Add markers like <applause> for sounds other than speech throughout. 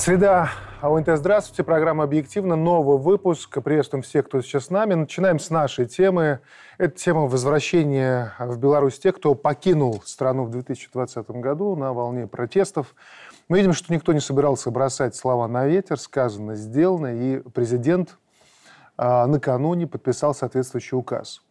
Среда АОНТ, здравствуйте. Программа «Объективно». Новый выпуск. Приветствуем всех, кто сейчас с нами. Начинаем с нашей темы. Это тема возвращения в Беларусь тех, кто покинул страну в 2020 году на волне протестов. Мы видим, что никто не собирался бросать слова на ветер. Сказано, сделано. И президент а, накануне подписал соответствующий указ.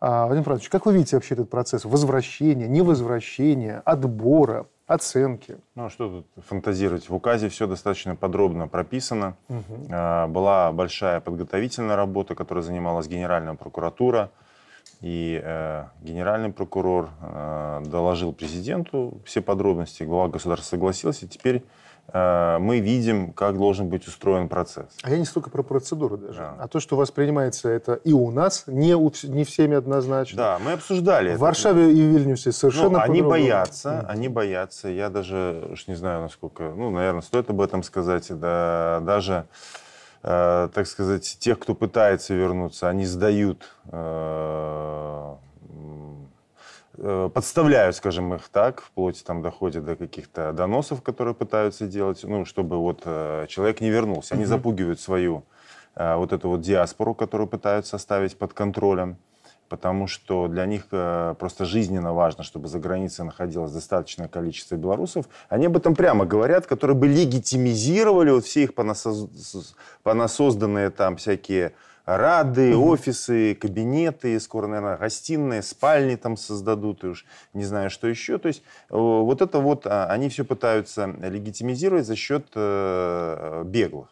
А, Владимир Францович, как вы видите вообще этот процесс возвращения, невозвращения, отбора, оценки? Ну, что тут фантазировать? В указе все достаточно подробно прописано. Угу. Была большая подготовительная работа, которой занималась Генеральная прокуратура. И э, генеральный прокурор э, доложил президенту все подробности. Глава государства согласился. Теперь мы видим, как должен быть устроен процесс. А я не столько про процедуру даже, да. а то, что воспринимается это и у нас, не, у, не всеми однозначно. Да, мы обсуждали. В это. Варшаве и Вильнюсе совершенно ну, Они боятся, mm. они боятся. Я даже уж не знаю, насколько, ну, наверное, стоит об этом сказать. Да, даже, э, так сказать, тех, кто пытается вернуться, они сдают э, Э, подставляют, скажем их так, вплоть там доходит до каких-то доносов, которые пытаются делать, ну, чтобы вот э, человек не вернулся. Они запугивают свою э, вот эту вот диаспору, которую пытаются оставить под контролем, потому что для них просто жизненно важно, чтобы за границей находилось достаточное количество белорусов. Они об этом прямо говорят, которые бы легитимизировали вот все их понасозданные там всякие рады, угу. офисы, кабинеты, скоро, наверное, гостиные, спальни там создадут, и уж не знаю, что еще. То есть э, вот это вот, а, они все пытаются легитимизировать за счет э, беглых.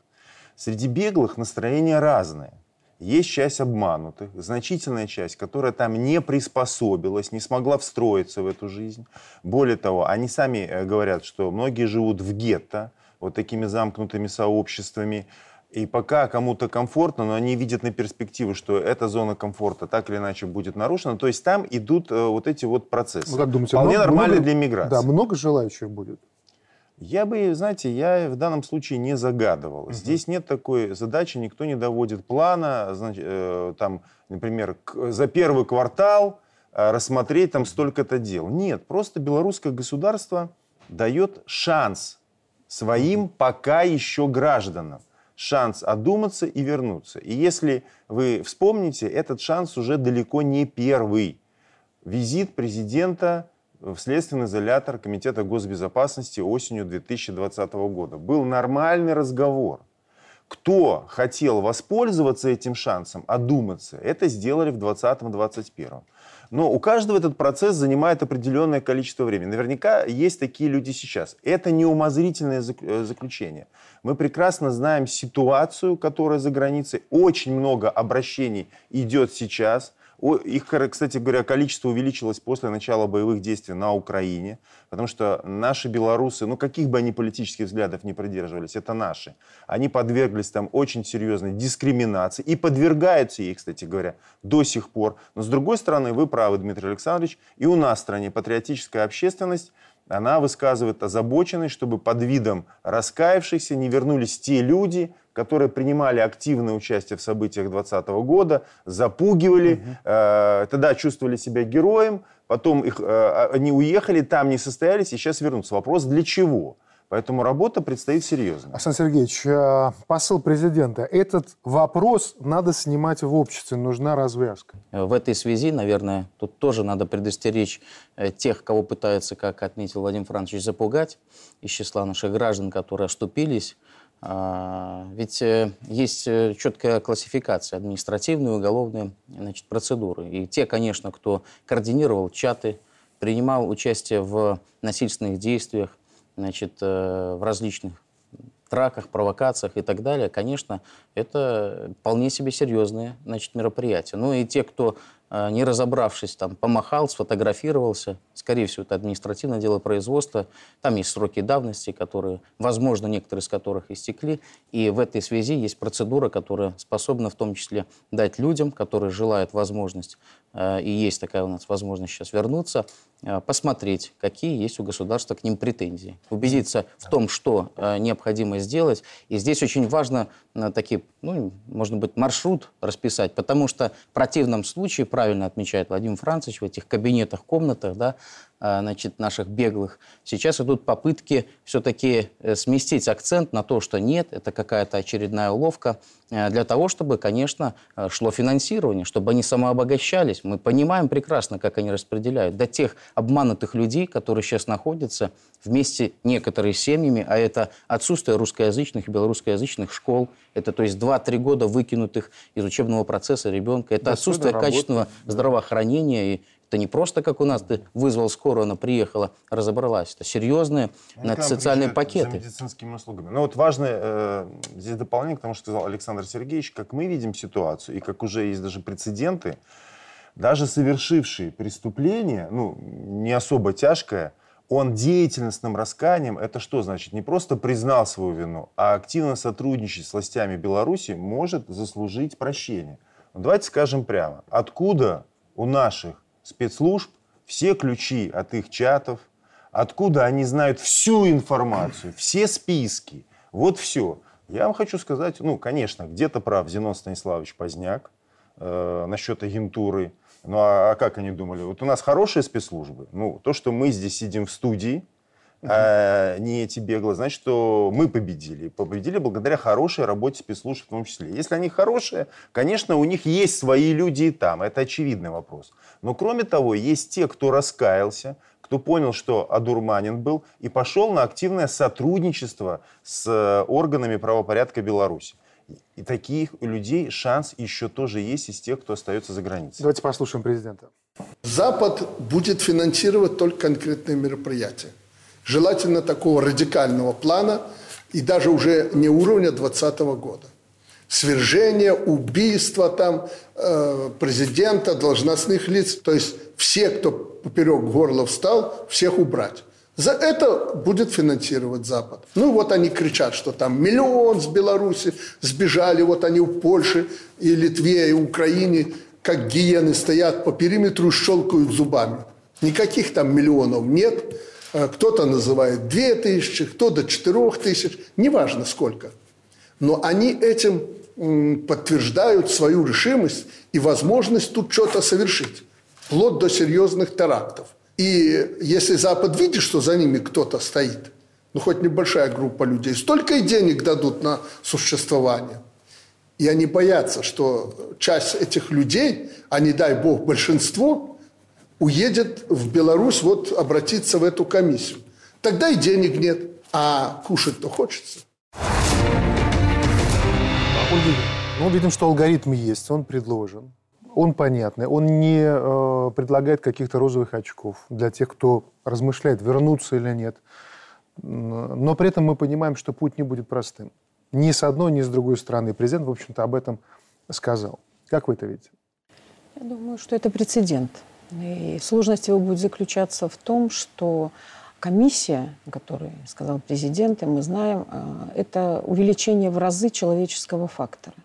Среди беглых настроения разные. Есть часть обманутых, значительная часть, которая там не приспособилась, не смогла встроиться в эту жизнь. Более того, они сами э, говорят, что многие живут в гетто, вот такими замкнутыми сообществами, и пока кому-то комфортно, но они видят на перспективу, что эта зона комфорта так или иначе будет нарушена. То есть там идут э, вот эти вот процессы. Вы как думаете, Вполне много, нормальные для миграции. Да, много желающих будет? Я бы, знаете, я в данном случае не загадывал. Угу. Здесь нет такой задачи, никто не доводит плана, значит, э, там, например, к, за первый квартал э, рассмотреть там столько-то дел. Нет, просто белорусское государство дает шанс своим пока еще гражданам шанс одуматься и вернуться. И если вы вспомните, этот шанс уже далеко не первый. Визит президента в следственный изолятор Комитета госбезопасности осенью 2020 года. Был нормальный разговор. Кто хотел воспользоваться этим шансом, одуматься, это сделали в 2020-2021. Но у каждого этот процесс занимает определенное количество времени. Наверняка есть такие люди сейчас. Это не умозрительное э, заключение. Мы прекрасно знаем ситуацию, которая за границей. Очень много обращений идет сейчас – их, кстати говоря, количество увеличилось после начала боевых действий на Украине, потому что наши белорусы, ну каких бы они политических взглядов не придерживались, это наши, они подверглись там очень серьезной дискриминации и подвергаются ей, кстати говоря, до сих пор. Но с другой стороны, вы правы, Дмитрий Александрович, и у нас в стране патриотическая общественность она высказывает озабоченность, чтобы под видом раскаявшихся не вернулись те люди, которые принимали активное участие в событиях 2020 года, запугивали, угу. э, тогда чувствовали себя героем, потом их, э, они уехали, там не состоялись и сейчас вернутся. Вопрос, для чего? Поэтому работа предстоит серьезная. Александр Сергеевич, э, посыл президента. Этот вопрос надо снимать в обществе, нужна развязка. В этой связи, наверное, тут тоже надо предостеречь э, тех, кого пытаются, как отметил Владимир Францович, запугать из числа наших граждан, которые оступились. А, ведь э, есть четкая классификация административные, уголовные значит, процедуры. И те, конечно, кто координировал чаты, принимал участие в насильственных действиях, значит, э, в различных траках, провокациях и так далее, конечно, это вполне себе серьезные значит, мероприятия. Ну и те, кто не разобравшись, там, помахал, сфотографировался. Скорее всего, это административное дело производства. Там есть сроки давности, которые, возможно, некоторые из которых истекли. И в этой связи есть процедура, которая способна в том числе дать людям, которые желают возможность, а, и есть такая у нас возможность сейчас вернуться, а, посмотреть, какие есть у государства к ним претензии, убедиться в том, что необходимо сделать. И здесь очень важно такие, ну, можно быть, маршрут расписать, потому что в противном случае, правильно отмечает Владимир Францович, в этих кабинетах, комнатах, да, значит, наших беглых, сейчас идут попытки все-таки э, сместить акцент на то, что нет, это какая-то очередная уловка, э, для того, чтобы, конечно, э, шло финансирование, чтобы они самообогащались. Мы понимаем прекрасно, как они распределяют. До тех обманутых людей, которые сейчас находятся вместе некоторые семьями, а это отсутствие русскоязычных и белорусскоязычных школ, это то есть 2-3 года выкинутых из учебного процесса ребенка, это отсутствие качественного здравоохранения и это не просто, как у нас, ты вызвал скорую, она приехала, разобралась. Это серьезные Они социальные пакеты. За медицинскими услугами. Но вот важное э, здесь дополнение к тому, что сказал Александр Сергеевич, как мы видим ситуацию, и как уже есть даже прецеденты, даже совершивший преступление, ну, не особо тяжкое, он деятельностным расканием, это что значит? Не просто признал свою вину, а активно сотрудничать с властями Беларуси может заслужить прощение. Но давайте скажем прямо, откуда у наших спецслужб все ключи от их чатов, откуда они знают всю информацию, все списки, вот все. Я вам хочу сказать, ну, конечно, где-то прав Зенон Станиславович Поздняк э, насчет агентуры. Ну, а, а как они думали? Вот у нас хорошие спецслужбы. Ну, то, что мы здесь сидим в студии, а не эти беглые, значит, что мы победили. Победили благодаря хорошей работе спецслужб в том числе. Если они хорошие, конечно, у них есть свои люди и там. Это очевидный вопрос. Но кроме того, есть те, кто раскаялся, кто понял, что одурманен был и пошел на активное сотрудничество с э, органами правопорядка Беларуси. И таких людей шанс еще тоже есть из тех, кто остается за границей. Давайте послушаем президента. Запад будет финансировать только конкретные мероприятия желательно такого радикального плана и даже уже не уровня 2020 года. Свержение, убийство там э, президента, должностных лиц, то есть все, кто поперек горла встал, всех убрать. За это будет финансировать Запад. Ну вот они кричат, что там миллион с Беларуси сбежали, вот они в Польше и Литве, и Украине, как гиены стоят по периметру щелкают зубами. Никаких там миллионов нет. Э, кто-то называет 2 тысячи, кто-то 4 тысяч, неважно сколько. Но они этим подтверждают свою решимость и возможность тут что-то совершить, вплоть до серьезных терактов. И если Запад видит, что за ними кто-то стоит, ну хоть небольшая группа людей, столько и денег дадут на существование. И они боятся, что часть этих людей, а не дай бог большинство, уедет в Беларусь вот обратиться в эту комиссию. Тогда и денег нет, а кушать-то хочется. Ну, видим, что алгоритм есть, он предложен. Он понятный, он не э, предлагает каких-то розовых очков для тех, кто размышляет, вернуться или нет. Но при этом мы понимаем, что путь не будет простым. Ни с одной, ни с другой стороны. Президент, в общем-то, об этом сказал. Как вы это видите? Я думаю, что это прецедент. И сложность его будет заключаться в том, что комиссия, о которой сказал президент, и мы знаем, э, это увеличение в разы человеческого фактора.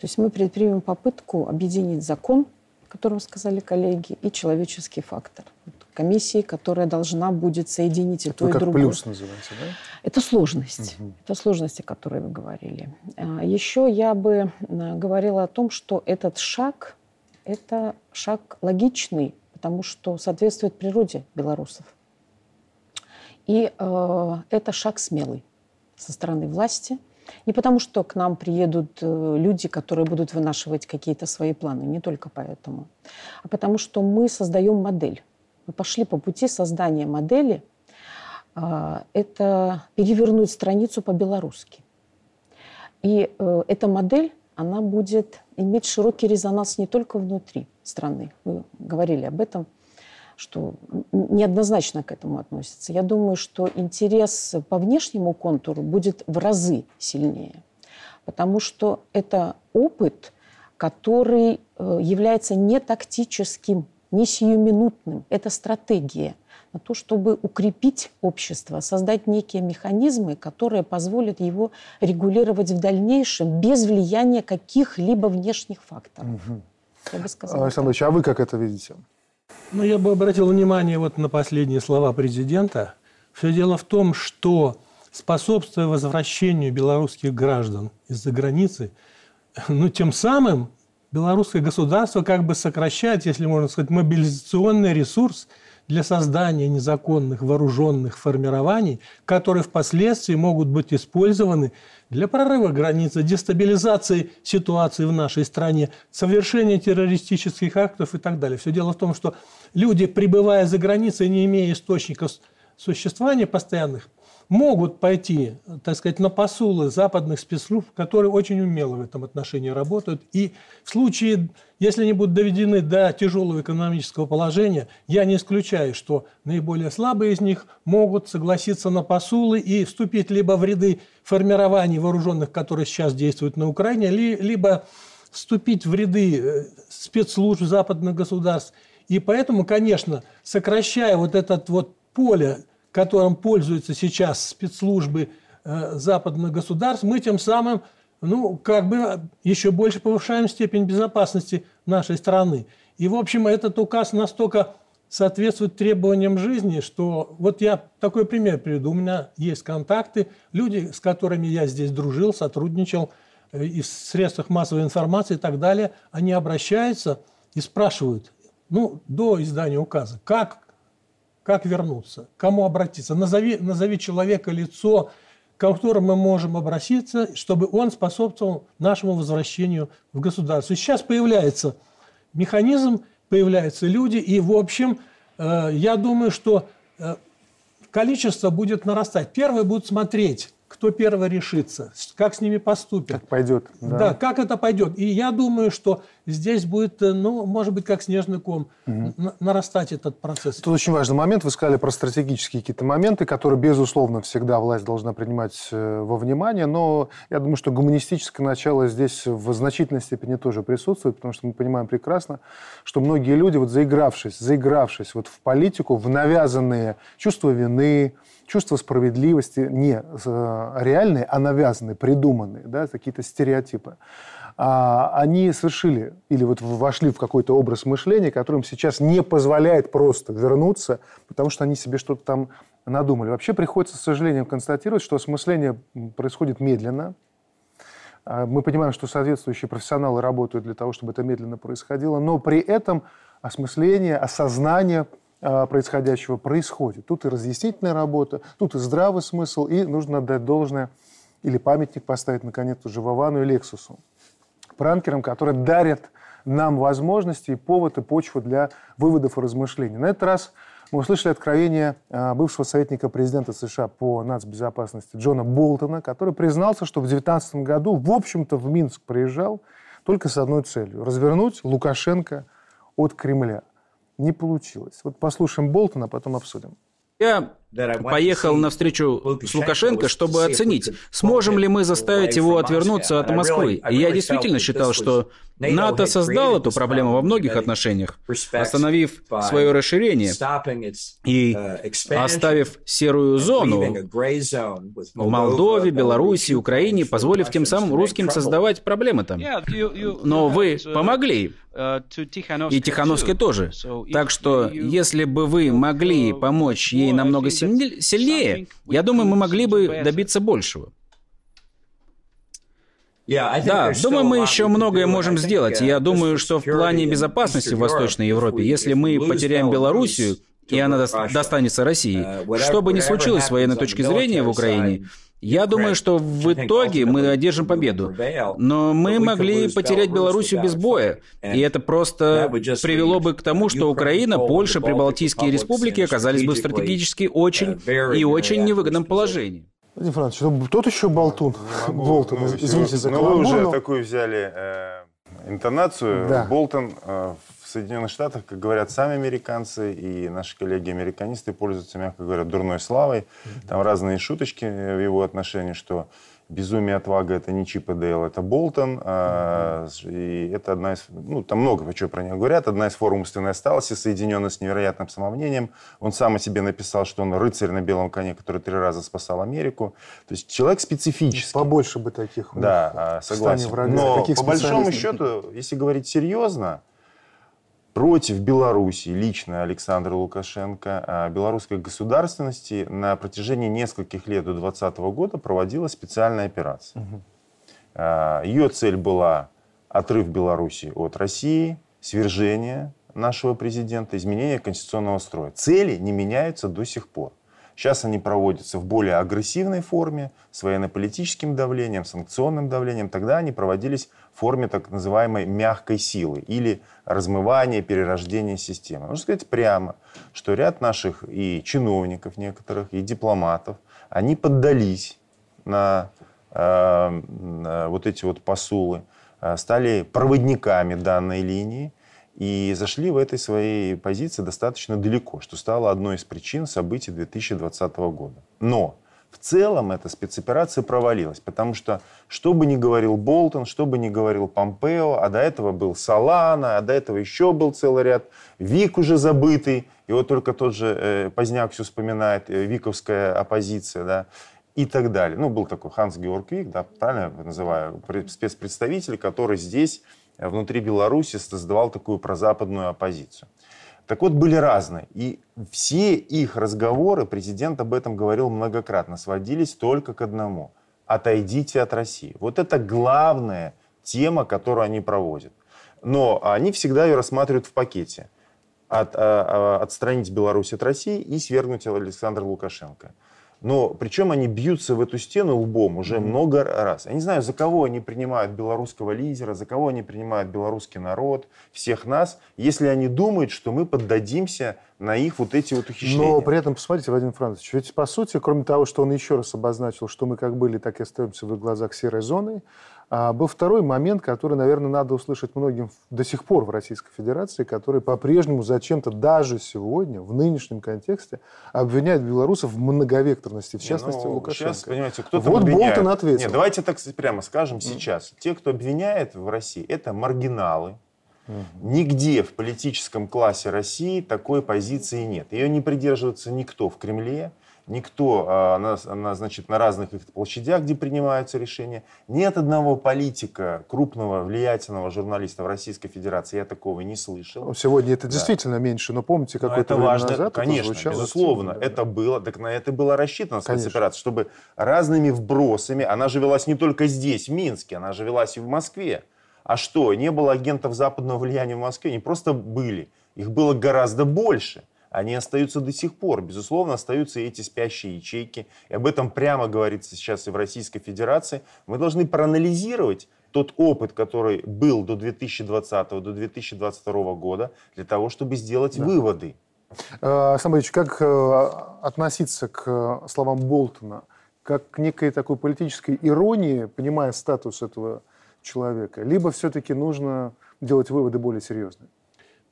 То есть мы предпримем попытку объединить закон, о котором сказали коллеги, и человеческий фактор. Комиссии, которая должна будет соединить и это то, и как другое. плюс называется, да? Это сложность. Угу. Это сложности, о которой вы говорили. А Еще я бы э, говорила о том, что этот шаг – это шаг логичный, потому что соответствует природе белорусов. И э, это шаг смелый со стороны власти. Не потому, что к нам приедут э, люди, которые будут вынашивать какие-то свои планы, не только поэтому, а потому что мы создаем модель. Мы пошли по пути создания модели. Э, это перевернуть страницу по-белорусски. И э, эта модель, она будет иметь широкий резонанс не только внутри, страны. Вы говорили об этом, что неоднозначно к этому относится. Я думаю, что интерес по внешнему контуру будет в разы сильнее, потому что это опыт, который э, является не тактическим, не сиюминутным. Это стратегия на то, чтобы укрепить общество, создать некие механизмы, которые позволят его регулировать в дальнейшем без влияния каких-либо внешних факторов. Угу. Я бы сказала. Александр Ильич, а вы как это видите? Ну, я бы обратил внимание вот на последние слова президента. Все дело в том, что способствуя возвращению белорусских граждан из-за границы, ну, тем самым белорусское государство как бы сокращает, если можно сказать, мобилизационный ресурс для создания незаконных вооруженных формирований, которые впоследствии могут быть использованы для прорыва границы, дестабилизации ситуации в нашей стране, совершения террористических актов и так далее. Все дело в том, что люди, пребывая за границей, не имея источников существования постоянных, могут пойти, так сказать, на посулы западных спецслужб, которые очень умело в этом отношении работают. И в случае, если они будут доведены до тяжелого экономического положения, я не исключаю, что наиболее слабые из них могут согласиться на посулы и вступить либо в ряды формирований вооруженных, которые сейчас действуют на Украине, либо вступить в ряды э, спецслужб западных государств. И поэтому, конечно, сокращая вот это вот поле которым пользуются сейчас спецслужбы э, западных государств, мы тем самым ну, как бы еще больше повышаем степень безопасности нашей страны. И, в общем, этот указ настолько соответствует требованиям жизни, что вот я такой пример приведу. У меня есть контакты, люди, с которыми я здесь дружил, сотрудничал, э, и в средствах массовой информации и так далее, они обращаются и спрашивают, ну, до издания указа, как как вернуться? Кому обратиться? Назови, назови человека, лицо, к которому мы можем обратиться, чтобы он способствовал нашему возвращению в государство. Сейчас появляется механизм, появляются люди, и, в общем, э, я думаю, что э, количество будет нарастать. Первые будут смотреть, кто первый решится, как с ними поступят. Как пойдет. Да. да, как это пойдет. И я думаю, что здесь будет, э, ну, может быть, как снежный ком, угу. нарастать этот процесс. Тут очень важный момент. Вы сказали про стратегические какие-то моменты, которые, безусловно, всегда власть должна принимать э, во внимание. Но я думаю, что гуманистическое начало здесь в значительной степени тоже присутствует, потому что мы понимаем прекрасно, что многие люди, вот заигравшись, заигравшись вот в политику, в навязанные чувства вины, чувство справедливости не э, реальные, а навязанные, придуманные, да, какие-то стереотипы, а, они совершили или вот вошли в какой-то образ мышления, который им сейчас не позволяет просто вернуться, потому что они себе что-то там надумали. Вообще приходится, с сожалением, констатировать, что осмысление происходит медленно. А, мы понимаем, что соответствующие профессионалы работают для того, чтобы это медленно происходило, но при этом осмысление, осознание – происходящего происходит. Тут и разъяснительная работа, тут и здравый смысл, и нужно отдать должное или памятник поставить, наконец, уже Вовану и Лексусу. Пранкерам, которые дарят нам возможности и повод, и почву для выводов и размышлений. На этот раз мы услышали откровение а, бывшего советника президента США по нацбезопасности Джона Болтона, который признался, что в 2019 году, в общем-то, в Минск приезжал только с одной целью – развернуть Лукашенко от Кремля – не получилось. Вот послушаем Болтона, а потом обсудим. Я поехал на встречу с Лукашенко, чтобы оценить, сможем ли мы заставить его отвернуться от Москвы. И я действительно считал, что НАТО создал эту проблему во многих отношениях, остановив свое расширение и оставив серую зону в Молдове, Беларуси, Украине, позволив тем самым русским создавать проблемы там. Но вы помогли. И Тихановской тоже. Так что, если бы вы могли помочь ей намного сильнее, я думаю, мы могли бы добиться большего. Да, думаю, мы еще многое можем сделать. Я думаю, что в плане безопасности в Восточной Европе, если мы потеряем Белоруссию, и она достанется России, что бы ни случилось с военной точки зрения в Украине, я думаю, что в итоге мы одержим победу. Но мы могли потерять Белоруссию без боя. И это просто привело бы к тому, что Украина, Польша, Прибалтийские республики оказались бы стратегически очень и очень невыгодном положении. Владимир Францович, ну, тот еще болтун. Болтон, ну, <laughs> извините за Но вы уже такую взяли э, интонацию. Да. Болтон э, в Соединенных Штатах, как говорят сами американцы, и наши коллеги-американисты пользуются, мягко говоря, дурной славой. Там разные шуточки в его отношении, что Безумие, отвага это не Чип и Дейл, это Болтон. А, и это одна из... Ну, там много чего про него говорят. Одна из форм умственной осталости, соединенная с невероятным самомнением. Он сам о себе написал, что он рыцарь на белом коне, который три раза спасал Америку. То есть человек специфический. Побольше бы таких. Да, а, согласен. Но по большому счету, если говорить серьезно, против Беларуси лично Александра Лукашенко а, белорусской государственности на протяжении нескольких лет до 2020 года проводилась специальная операция. Угу. Ее цель была отрыв Беларуси от России, свержение нашего президента, изменение конституционного строя. Цели не меняются до сих пор. Сейчас они проводятся в более агрессивной форме, с военно-политическим давлением, санкционным давлением. Тогда они проводились в форме так называемой мягкой силы или размывания, перерождения системы. Нужно сказать прямо, что ряд наших и чиновников некоторых, и дипломатов, они поддались на, э, на вот эти вот посулы, э, стали проводниками данной линии и зашли в этой своей позиции достаточно далеко, что стало одной из причин событий 2020 года. Но в целом эта спецоперация провалилась, потому что, что бы ни говорил Болтон, что бы ни говорил Помпео, а до этого был Салана, а до этого еще был целый ряд, Вик уже забытый, и вот только тот же э, Поздняк все вспоминает, э, виковская оппозиция, да, и так далее. Ну, был такой Ханс Георг Вик, да, правильно я называю, спецпредставитель, который здесь внутри Беларуси создавал такую прозападную оппозицию. Так вот, были разные. И все их разговоры, президент об этом говорил многократно, сводились только к одному. Отойдите от России. Вот это главная тема, которую они проводят. Но они всегда ее рассматривают в пакете. От, а, а, отстранить Беларусь от России и свергнуть Александра Лукашенко. Но причем они бьются в эту стену лбом уже mm-hmm. много раз. Я не знаю, за кого они принимают белорусского лидера, за кого они принимают белорусский народ, всех нас, если они думают, что мы поддадимся на их вот эти вот ухищрения. Но при этом, посмотрите, Владимир Францович, ведь по сути, кроме того, что он еще раз обозначил, что мы как были, так и остаемся в их глазах серой зоной, а был второй момент, который, наверное, надо услышать многим до сих пор в Российской Федерации, который по-прежнему зачем-то даже сегодня, в нынешнем контексте, обвиняет белорусов в многовекторности, в частности, ну, Лукашенко. Сейчас, понимаете, кто-то Вот обвиняет. Болтон ответил. Нет, давайте так прямо скажем сейчас. Те, кто обвиняет в России, это маргиналы, Угу. Нигде в политическом классе России такой позиции нет. Ее не придерживается никто в Кремле, никто а, на, на, значит, на разных их площадях, где принимаются решения. Нет одного политика, крупного, влиятельного журналиста в Российской Федерации, я такого не слышал. Ну, сегодня это да. действительно меньше, но помните, какое-то время важно, назад Конечно, это звучало безусловно, активно, это было, так на это было рассчитано спецоперация, чтобы разными вбросами, она же велась не только здесь, в Минске, она же велась и в Москве. А что, не было агентов западного влияния в Москве? Они просто были. Их было гораздо больше – они остаются до сих пор. Безусловно, остаются эти спящие ячейки. И об этом прямо говорится сейчас и в Российской Федерации. Мы должны проанализировать тот опыт, который был до 2020 до 2022 года, для того, чтобы сделать да. выводы. Э, Самович, как э, относиться к словам Болтона? Как к некой такой политической иронии, понимая статус этого человека? Либо все-таки нужно делать выводы более серьезные?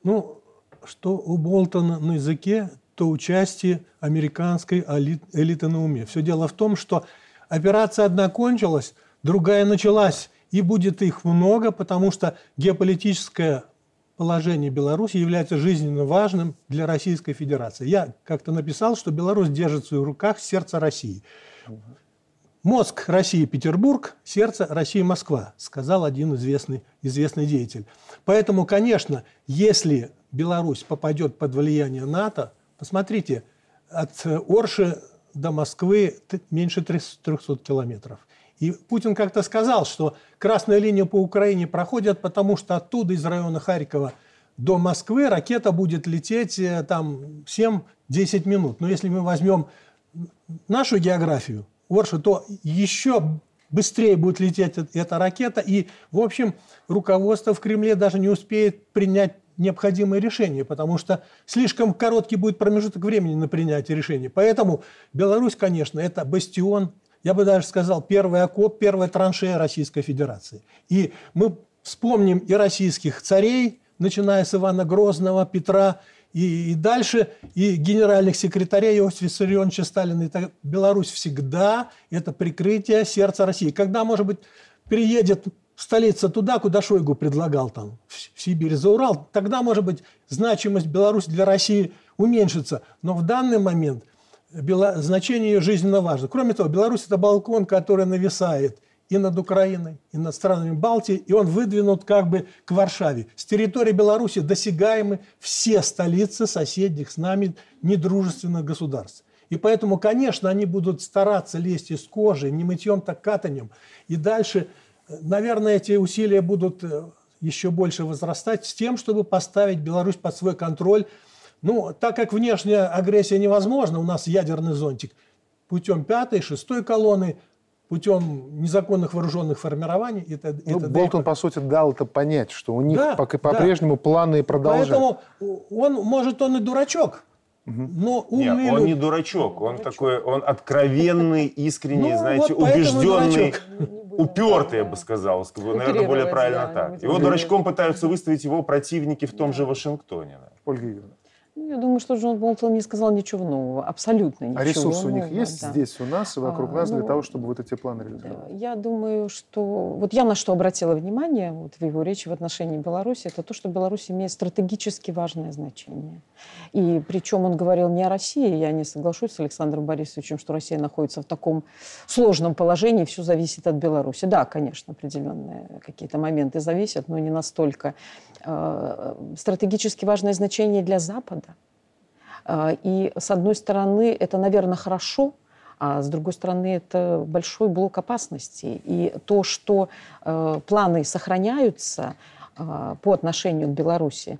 Ну, что у Болтона на языке, то участие американской элиты на уме. Все дело в том, что операция одна кончилась, другая началась, и будет их много, потому что геополитическое положение Беларуси является жизненно важным для Российской Федерации. Я как-то написал, что Беларусь держит в своих руках сердце России. Мозг России – Петербург, сердце России – Москва, сказал один известный, известный деятель. Поэтому, конечно, если Беларусь попадет под влияние НАТО, посмотрите, от Орши до Москвы меньше 300 километров. И Путин как-то сказал, что красная линия по Украине проходит, потому что оттуда, из района Харькова до Москвы, ракета будет лететь э, там 7-10 минут. Но если мы возьмем нашу географию, Оршу, то еще быстрее будет лететь эта ракета. И, в общем, руководство в Кремле даже не успеет принять необходимое решение, потому что слишком короткий будет промежуток времени на принятие решения. Поэтому Беларусь, конечно, это бастион, я бы даже сказал, первый окоп, первая траншея Российской Федерации. И мы вспомним и российских царей, начиная с Ивана Грозного, Петра и, и дальше, и генеральных секретарей Иосифа Виссарионовича Сталина. Это Беларусь всегда это прикрытие сердца России. Когда, может быть, приедет столица туда, куда Шойгу предлагал, там, в Сибирь, за Урал, тогда, может быть, значимость Беларуси для России уменьшится. Но в данный момент Бело... значение ее жизненно важно. Кроме того, Беларусь – это балкон, который нависает и над Украиной, и над странами Балтии, и он выдвинут как бы к Варшаве. С территории Беларуси досягаемы все столицы соседних с нами недружественных государств. И поэтому, конечно, они будут стараться лезть из кожи, не мытьем, так катанем. И дальше – наверное, эти усилия будут э, еще больше возрастать с тем, чтобы поставить Беларусь под свой контроль. Ну, так как внешняя агрессия невозможна, у нас ядерный зонтик, путем пятой, шестой колонны, путем незаконных вооруженных формирований. Это, ну, это Болтон, по сути, дал это понять, что у них да, по-прежнему да. планы продолжают. Поэтому он, может, он и дурачок, но умный Нет, он не дурачок, он дурачок. такой, он откровенный, искренний, ну, знаете, вот убежденный, упертый, я бы сказал, наверное, более правильно да, так. Его дурачком пытаются выставить его противники в том да. же Вашингтоне. Ольга Игоревна. Ну, я думаю, что Джон Болтон не сказал ничего нового, абсолютно ничего А ресурсы у них есть да. здесь, у нас и вокруг а, нас для ну, того, чтобы вот эти планы реализовать? Я думаю, что... Вот я на что обратила внимание вот в его речи в отношении Беларуси, это то, что Беларусь имеет стратегически важное значение. И причем он говорил не о России, я не соглашусь с Александром Борисовичем, что Россия находится в таком сложном положении, все зависит от Беларуси. Да, конечно, определенные какие-то моменты зависят, но не настолько. Э, стратегически важное значение для Запада. Э, и, с одной стороны, это, наверное, хорошо, а с другой стороны, это большой блок опасностей. И то, что э, планы сохраняются по отношению к Беларуси,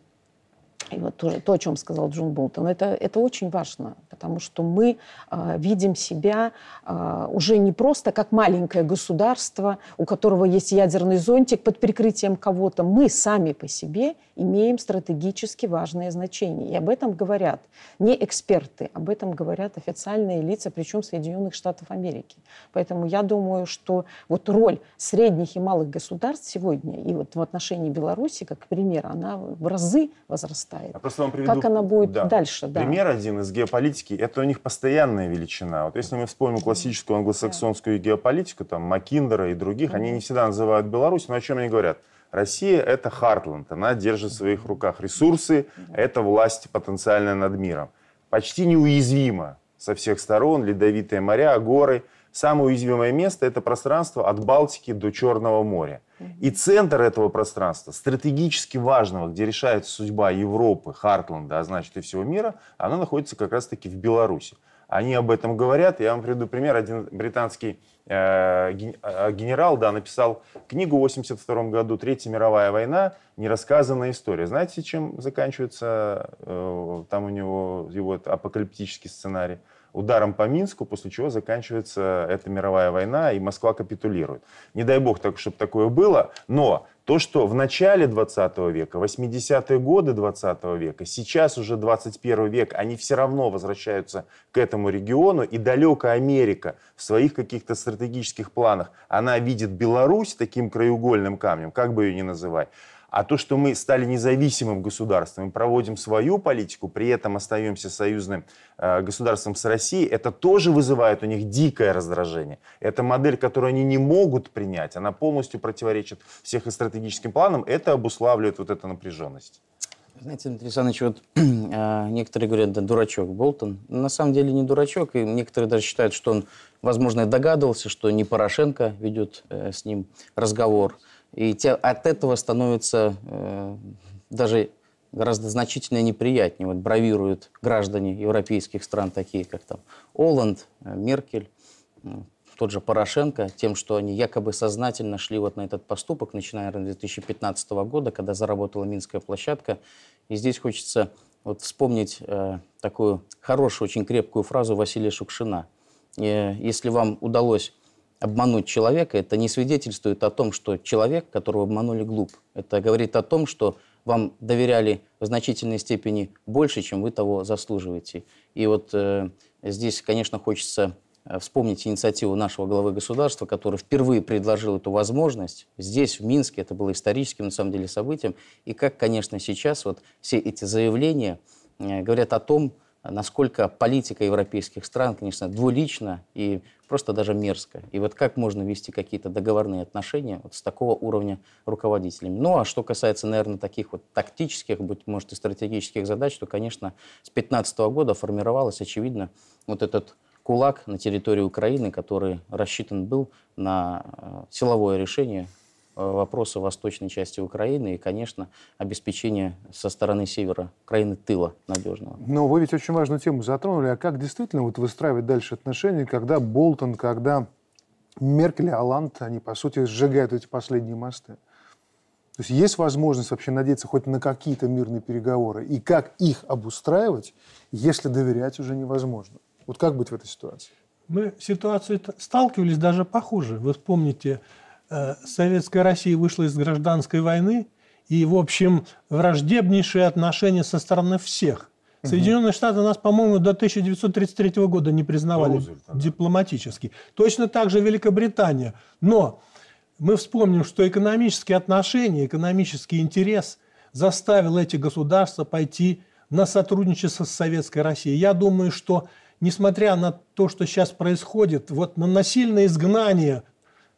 и вот то, то, о чем сказал Джон Болтон, это, это очень важно, потому что мы э, видим себя э, уже не просто как маленькое государство, у которого есть ядерный зонтик под прикрытием кого-то. Мы сами по себе имеем стратегически важное значение. И об этом говорят не эксперты, об этом говорят официальные лица, причем Соединенных Штатов Америки. Поэтому я думаю, что вот роль средних и малых государств сегодня и вот в отношении Беларуси, как пример, она в разы возрастает хватает. Я просто вам приведу, как она будет да, дальше. Да. Пример один из геополитики. Это у них постоянная величина. Вот если мы вспомним классическую англосаксонскую да. геополитику, там Макиндера и других, mm-hmm. они не всегда называют Беларусь, но о чем они говорят? Россия – это Хартленд, она держит в своих руках ресурсы, это власть потенциальная над миром. Почти неуязвима со всех сторон, ледовитые моря, горы. Самое уязвимое место – это пространство от Балтики до Черного моря. И центр этого пространства, стратегически важного, где решается судьба Европы, Хартленда, а значит и всего мира, оно находится как раз-таки в Беларуси. Они об этом говорят. Я вам приведу пример. Один британский э, э генерал да, написал книгу в 1982 году «Третья мировая война. Нерассказанная история». Знаете, чем заканчивается э, там у него его апокалиптический сценарий? Ударом по Минску, после чего заканчивается эта мировая война, и Москва капитулирует. Не дай бог, так, чтобы такое было, но то, что в начале 20 века, 80-е годы 20 века, сейчас уже 21 век, они все равно возвращаются к этому региону, и далекая Америка в своих каких-то стратегических планах, она видит Беларусь таким краеугольным камнем, как бы ее ни называть, а то, что мы стали независимым государством и проводим свою политику, при этом остаемся союзным э, государством с Россией, это тоже вызывает у них дикое раздражение. Это модель, которую они не могут принять, она полностью противоречит всех их стратегическим планам, это обуславливает вот эту напряженность. Знаете, Дмитрий Александрович, вот <clears throat> э, некоторые говорят, да, дурачок Болтон. На самом деле не дурачок, и некоторые даже считают, что он, возможно, догадывался, что не Порошенко ведет э, с ним разговор, и те, от этого становится э, даже гораздо значительно неприятнее. Вот бравируют граждане европейских стран, такие как там Оланд, э, Меркель, тот же Порошенко, тем, что они якобы сознательно шли вот на этот поступок, начиная с 2015 года, когда заработала Минская площадка. И здесь хочется вот вспомнить э, такую хорошую, очень крепкую фразу Василия Шукшина. Э, если вам удалось обмануть человека, это не свидетельствует о том, что человек, которого обманули, глуп. Это говорит о том, что вам доверяли в значительной степени больше, чем вы того заслуживаете. И вот э, здесь, конечно, хочется э, вспомнить инициативу нашего главы государства, который впервые предложил эту возможность. Здесь, в Минске, это было историческим, на самом деле, событием. И как, конечно, сейчас вот все эти заявления э, говорят о том, насколько политика европейских стран, конечно, двулична и просто даже мерзко. И вот как можно вести какие-то договорные отношения вот с такого уровня руководителями. Ну, а что касается, наверное, таких вот тактических, быть может, и стратегических задач, то, конечно, с 2015 года формировалось, очевидно, вот этот кулак на территории Украины, который рассчитан был на э, силовое решение вопросы восточной части Украины и, конечно, обеспечение со стороны севера Украины тыла надежного. Но вы ведь очень важную тему затронули. А как действительно вот выстраивать дальше отношения, когда Болтон, когда Меркель и Оланд, они, по сути, сжигают эти последние мосты. То есть есть возможность вообще надеяться хоть на какие-то мирные переговоры? И как их обустраивать, если доверять уже невозможно? Вот как быть в этой ситуации? Мы ситуацию сталкивались даже похуже. Вы вспомните, э, Советская Россия вышла из гражданской войны, и, в общем, враждебнейшие отношения со стороны всех. Соединенные Штаты нас, по-моему, до 1933 года не признавали Рузвельт, дипломатически. Точно так же Великобритания. Но мы вспомним, что экономические отношения, экономический интерес заставил эти государства пойти на сотрудничество с Советской Россией. Я думаю, что несмотря на то, что сейчас происходит, вот на насильное изгнание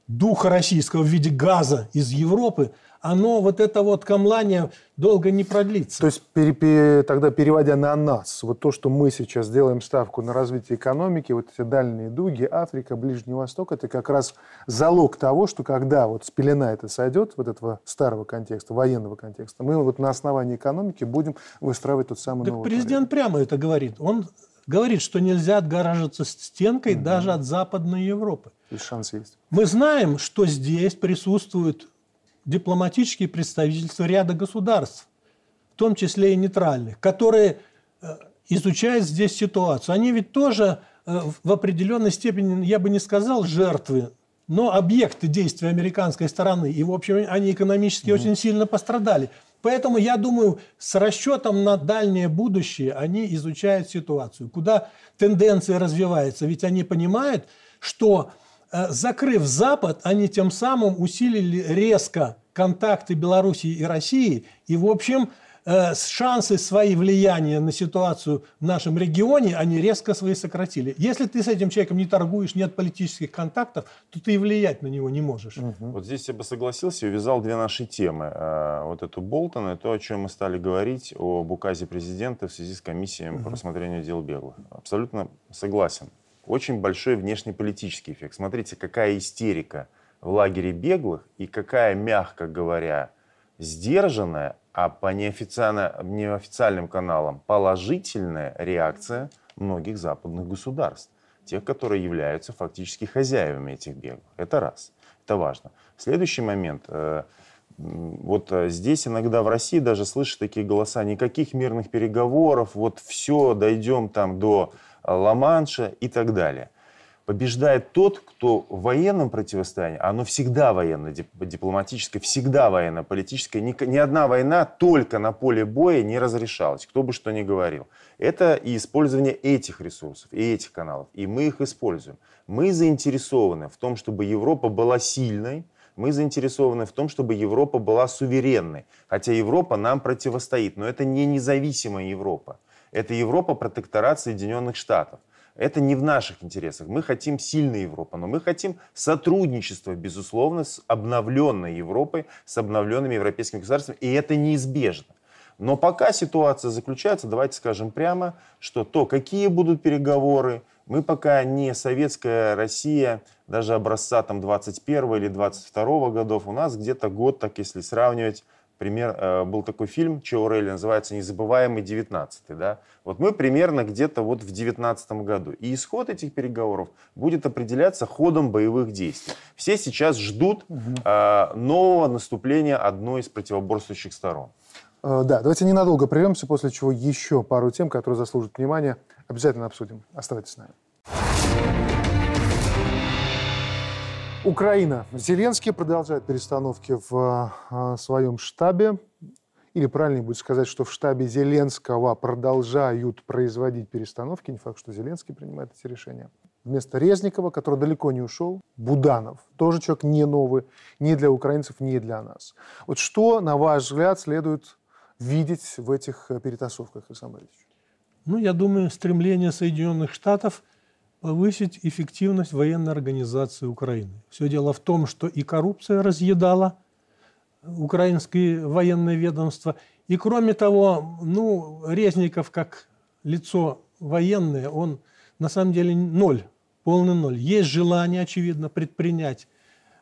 духа российского в виде газа из Европы, оно, вот это вот камлание долго не продлится. То есть, пере, тогда переводя на нас, вот то, что мы сейчас делаем ставку на развитие экономики, вот эти дальние дуги, Африка, Ближний Восток, это как раз залог того, что когда вот спелена это сойдет, вот этого старого контекста, военного контекста, мы вот на основании экономики будем выстраивать тот самый так новый президент порядок. прямо это говорит. Он говорит, что нельзя отгораживаться стенкой mm-hmm. даже от Западной Европы. И шанс есть. Мы знаем, что здесь присутствуют дипломатические представительства ряда государств, в том числе и нейтральных, которые э, изучают здесь ситуацию. Они ведь тоже э, в определенной степени, я бы не сказал, жертвы, но объекты действия американской стороны. И, в общем, они экономически mm-hmm. очень сильно пострадали. Поэтому, я думаю, с расчетом на дальнее будущее они изучают ситуацию, куда тенденция развивается. Ведь они понимают, что Э, закрыв Запад, они тем самым усилили резко контакты Белоруссии и России. И, в общем, шансы свои влияния на ситуацию в нашем регионе, они резко свои сократили. Если ты с этим человеком не торгуешь, нет политических контактов, то ты и влиять на него не можешь. Угу. Вот здесь я бы согласился и увязал две наши темы. Э, вот эту Болтон и то, о чем мы стали говорить, об указе президента в связи с комиссией угу. по рассмотрению дел беглых. Абсолютно согласен очень большой внешнеполитический эффект. Смотрите, какая истерика в лагере беглых и какая, мягко говоря, сдержанная, а по неофициальным каналам положительная реакция многих западных государств. Тех, которые являются фактически хозяевами этих беглых. Это раз. Это важно. Следующий момент. Э, вот э, здесь иногда в России даже слышишь такие голоса, никаких мирных переговоров, вот все, дойдем там до Ла-Манша и так далее. Побеждает тот, кто в военном противостоянии, оно всегда военно-дипломатическое, всегда военно-политическое, ни, ни одна война только на поле боя не разрешалась, кто бы что ни говорил. Это и использование этих ресурсов, и этих каналов, и мы их используем. Мы заинтересованы в том, чтобы Европа была сильной, мы заинтересованы в том, чтобы Европа была суверенной. Хотя Европа нам противостоит, но это не независимая Европа. Это Европа протекторат Соединенных Штатов. Это не в наших интересах. Мы хотим сильной Европы, но мы хотим сотрудничества, безусловно, с обновленной Европой, с обновленными европейскими государствами, и это неизбежно. Но пока ситуация заключается, давайте скажем прямо, что то, какие будут переговоры, мы пока не советская Россия, даже образца там 21 или 22 годов, у нас где-то год, так если сравнивать, пример, э, был такой фильм Чо Релли, называется «Незабываемый 19 да? Вот мы примерно где-то вот в 19 году. И исход этих переговоров будет определяться ходом боевых действий. Все сейчас ждут угу. э, нового наступления одной из противоборствующих сторон. Э, да, давайте ненадолго прервемся, после чего еще пару тем, которые заслужат внимания, обязательно обсудим. Оставайтесь с нами. Украина. Зеленский продолжает перестановки в э, своем штабе. Или правильнее будет сказать, что в штабе Зеленского продолжают производить перестановки. Не факт, что Зеленский принимает эти решения. Вместо Резникова, который далеко не ушел, Буданов. Тоже человек не новый, ни для украинцев, ни для нас. Вот что, на ваш взгляд, следует видеть в этих э, перетасовках, Александр Борисович? Ну, я думаю, стремление Соединенных Штатов – повысить эффективность военной организации Украины. Все дело в том, что и коррупция разъедала украинское военное ведомство, и кроме того, ну, Резников как лицо военное, он на самом деле ноль, полный ноль. Есть желание, очевидно, предпринять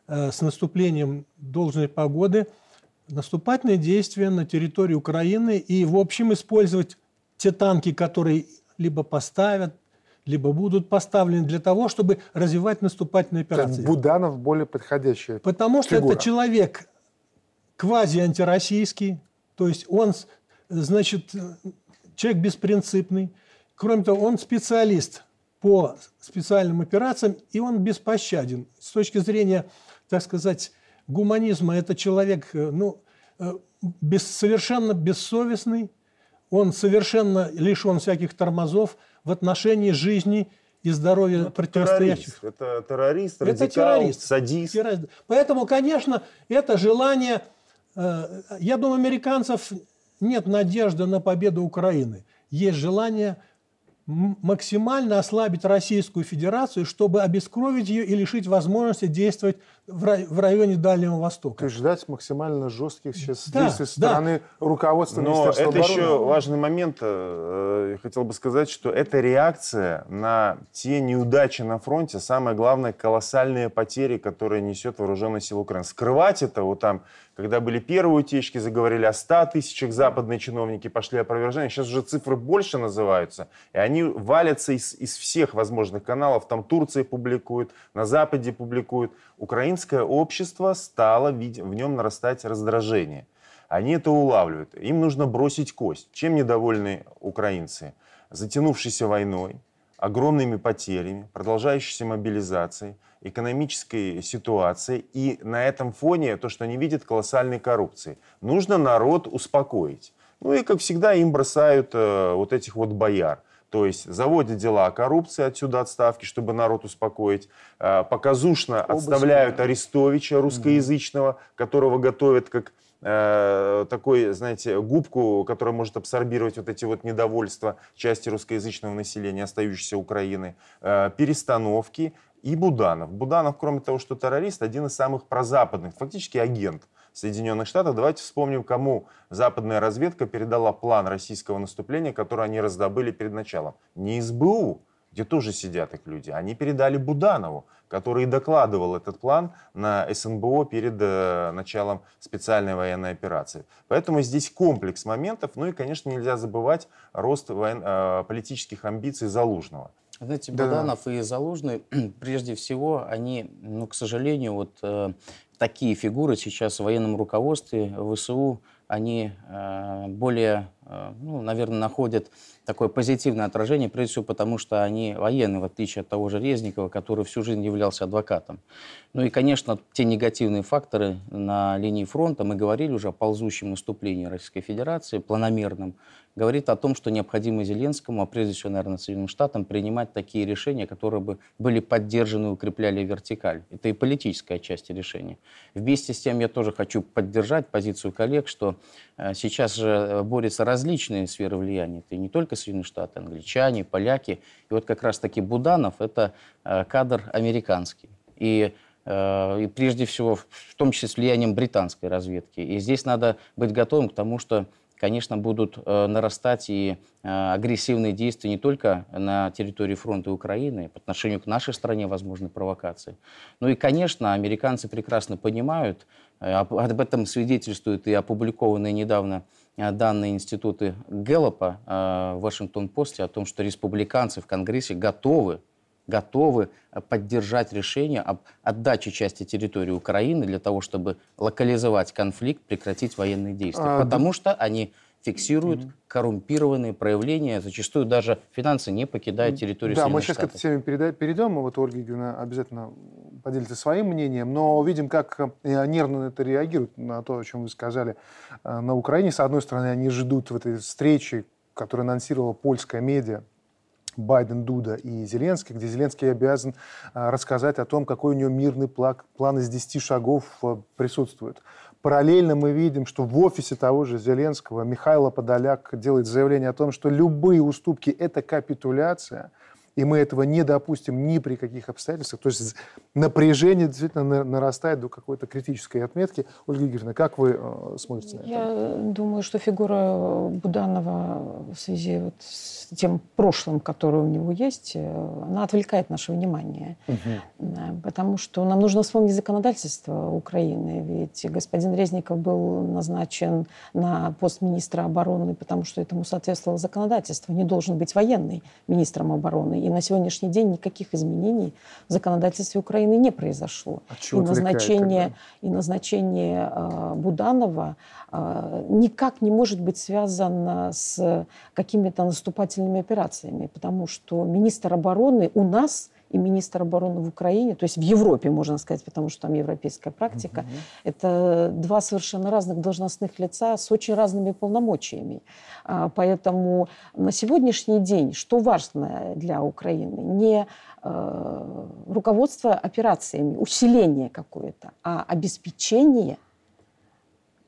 э, с наступлением должной погоды наступательные действия на территории Украины и, в общем, использовать те танки, которые либо поставят, либо будут поставлены для того, чтобы развивать наступательные операции. Буданов более подходящий. Потому что фигура. это человек квази-антироссийский, то есть он, значит, человек беспринципный. Кроме того, он специалист по специальным операциям, и он беспощаден. С точки зрения, так сказать, гуманизма, это человек, э, ну, э, без, совершенно бессовестный, он совершенно лишен всяких тормозов в отношении жизни и здоровья ну, противостоящих. Террорист. Это террорист, радикал, это террорист, садист. Террорист. Поэтому, конечно, это желание, э, я думаю, американцев нет надежды на победу Украины. Есть желание максимально ослабить Российскую Федерацию, чтобы обескровить ее и лишить возможности действовать в районе Дальнего Востока. То есть ждать максимально жестких сейчас да, действий со стороны да. руководства Но Министерства это обороны. еще важный момент. Э, я хотел бы сказать, что это реакция на те неудачи на фронте, самое главное, колоссальные потери, которые несет вооруженная сила Украины. Скрывать это вот там когда были первые утечки, заговорили о 100 тысячах, западные чиновники пошли опровержения. Сейчас уже цифры больше называются. И они валятся из, из всех возможных каналов. Там Турция публикует, на Западе публикуют. Украинское общество стало, в нем нарастать раздражение. Они это улавливают. Им нужно бросить кость. Чем недовольны украинцы? Затянувшейся войной, огромными потерями, продолжающейся мобилизацией, экономической ситуации и на этом фоне то, что они видят колоссальной коррупции. Нужно народ успокоить. Ну и, как всегда, им бросают э, вот этих вот бояр. То есть заводят дела о коррупции, отсюда отставки, чтобы народ успокоить. Э, показушно Оба отставляют Арестовича, русскоязычного, которого готовят как э, такой, знаете, губку, которая может абсорбировать вот эти вот недовольства части русскоязычного населения, остающейся Украины, э, перестановки и Буданов. Буданов, кроме того, что террорист, один из самых прозападных, фактически агент Соединенных Штатов. Давайте вспомним, кому западная разведка передала план российского наступления, который они раздобыли перед началом. Не СБУ, где тоже сидят их люди. Они передали Буданову, который докладывал этот план на СНБО перед э, началом специальной военной операции. Поэтому здесь комплекс моментов. Ну и, конечно, нельзя забывать рост воен... э, политических амбиций Залужного. Знаете, Богданов да. и Залужный, <clears throat> прежде всего, они, ну, к сожалению, вот э, такие фигуры сейчас в военном руководстве ВСУ, они э, более, ну, наверное, находят такое позитивное отражение, прежде всего потому, что они военные, в отличие от того же Резникова, который всю жизнь являлся адвокатом. Ну и, конечно, те негативные факторы на линии фронта, мы говорили уже о ползущем наступлении Российской Федерации, планомерном, говорит о том, что необходимо Зеленскому, а прежде всего, наверное, Соединенным Штатам, принимать такие решения, которые бы были поддержаны и укрепляли вертикаль. Это и политическая часть решения. Вместе с тем я тоже хочу поддержать позицию коллег, что э, сейчас же э, борются различные сферы влияния. Это не только Соединенные Штаты, англичане, поляки. И вот как раз-таки Буданов – это э, кадр американский. И и прежде всего, в том числе с влиянием британской разведки. И здесь надо быть готовым к тому, что конечно, будут э, нарастать и э, агрессивные действия не только на территории фронта Украины, по отношению к нашей стране возможны провокации. но и, конечно, американцы прекрасно понимают, э, об, об этом свидетельствуют и опубликованные недавно э, данные институты Гэллопа э, в Вашингтон-Посте о том, что республиканцы в Конгрессе готовы готовы э, поддержать решение об отдаче части территории Украины для того, чтобы локализовать конфликт, прекратить военные действия. А, потому да. что они фиксируют mm-hmm. коррумпированные проявления, зачастую даже финансы не покидают территорию Да, мы сейчас Штатов. к этой теме перейдем, вот Ольга Юрьевна обязательно поделится своим мнением, но видим, как э, нервно это реагирует на то, о чем вы сказали. Э, на Украине, с одной стороны, они ждут в этой встрече, которую анонсировала польская медиа, Байден, Дуда и Зеленский, где Зеленский обязан а, рассказать о том, какой у него мирный план из 10 шагов присутствует. Параллельно мы видим, что в офисе того же Зеленского Михайло Подоляк делает заявление о том, что любые уступки – это капитуляция – и мы этого не допустим ни при каких обстоятельствах. То есть напряжение действительно нарастает до какой-то критической отметки. Ольга Игоревна, как вы э, смотрите на это? Я думаю, что фигура Буданова в связи вот с тем прошлым, которое у него есть, э, она отвлекает наше внимание. Угу. Потому что нам нужно вспомнить законодательство Украины. Ведь господин Резников был назначен на пост министра обороны, потому что этому соответствовало законодательство. Не должен быть военный министром обороны И на сегодняшний день никаких изменений в законодательстве Украины не произошло. А и, назначение, и назначение э, Буданова э, никак не может быть связано с какими-то наступательными операциями, потому что министр обороны у нас и министр обороны в Украине, то есть в Европе, можно сказать, потому что там европейская практика, угу. это два совершенно разных должностных лица с очень разными полномочиями. А, поэтому на сегодняшний день, что важно для Украины, не э, руководство операциями, усиление какое-то, а обеспечение –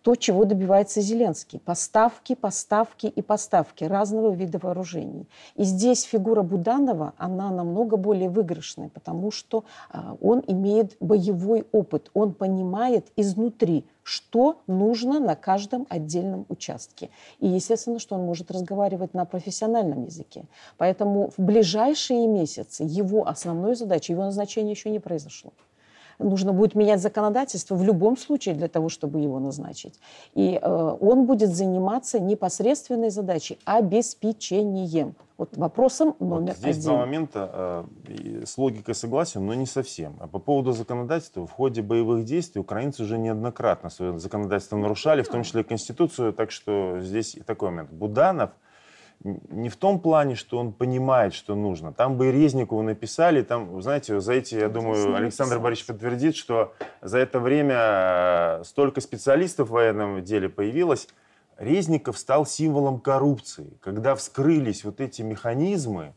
то, чего добивается Зеленский. Поставки, поставки и поставки разного вида вооружений. И здесь фигура Буданова, она намного более выигрышная, потому что а, он имеет боевой опыт, он понимает изнутри, что нужно на каждом отдельном участке. И, естественно, что он может разговаривать на профессиональном языке. Поэтому в ближайшие месяцы его основной задачей, его назначение еще не произошло нужно будет менять законодательство в любом случае для того, чтобы его назначить. И э, он будет заниматься непосредственной задачей обеспечением. Вот вопросом номер вот здесь один. два момента э, с логикой согласен, но не совсем. А по поводу законодательства, в ходе боевых действий украинцы уже неоднократно свое законодательство нарушали, в том числе и Конституцию, так что здесь такой момент. Буданов – не в том плане, что он понимает, что нужно. Там бы и Резникову написали, там, знаете, за эти, я думаю, Александр Борисович подтвердит, что за это время э, столько специалистов в военном деле появилось. Резников стал символом коррупции. Когда вскрылись вот эти механизмы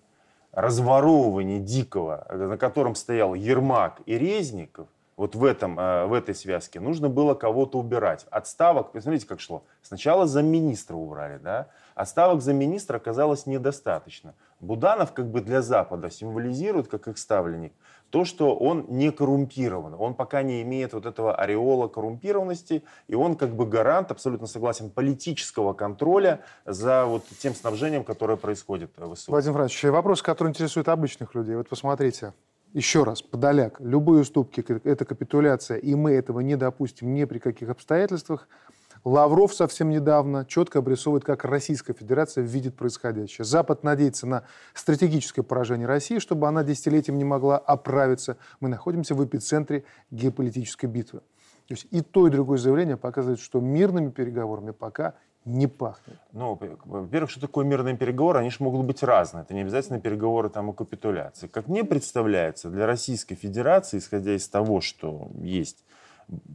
разворовывания дикого, на котором стоял Ермак и Резников, вот в, этом, э, в этой связке, нужно было кого-то убирать. Отставок, посмотрите, как шло. Сначала замминистра убрали, да, а ставок за министра оказалось недостаточно. Буданов как бы для Запада символизирует, как их ставленник, то, что он не коррумпирован. Он пока не имеет вот этого ореола коррумпированности, и он как бы гарант, абсолютно согласен, политического контроля за вот тем снабжением, которое происходит в СУ. Владимир Францович, вопрос, который интересует обычных людей. Вот посмотрите, еще раз, подоляк, любые уступки – это капитуляция, и мы этого не допустим ни при каких обстоятельствах – Лавров совсем недавно четко обрисовывает, как Российская Федерация видит происходящее. Запад надеется на стратегическое поражение России, чтобы она десятилетием не могла оправиться. Мы находимся в эпицентре геополитической битвы. То есть и то, и другое заявление показывает, что мирными переговорами пока не пахнет. Ну, во-первых, что такое мирные переговоры? Они же могут быть разные. Это не обязательно переговоры там, о капитуляции. Как мне представляется, для Российской Федерации, исходя из того, что есть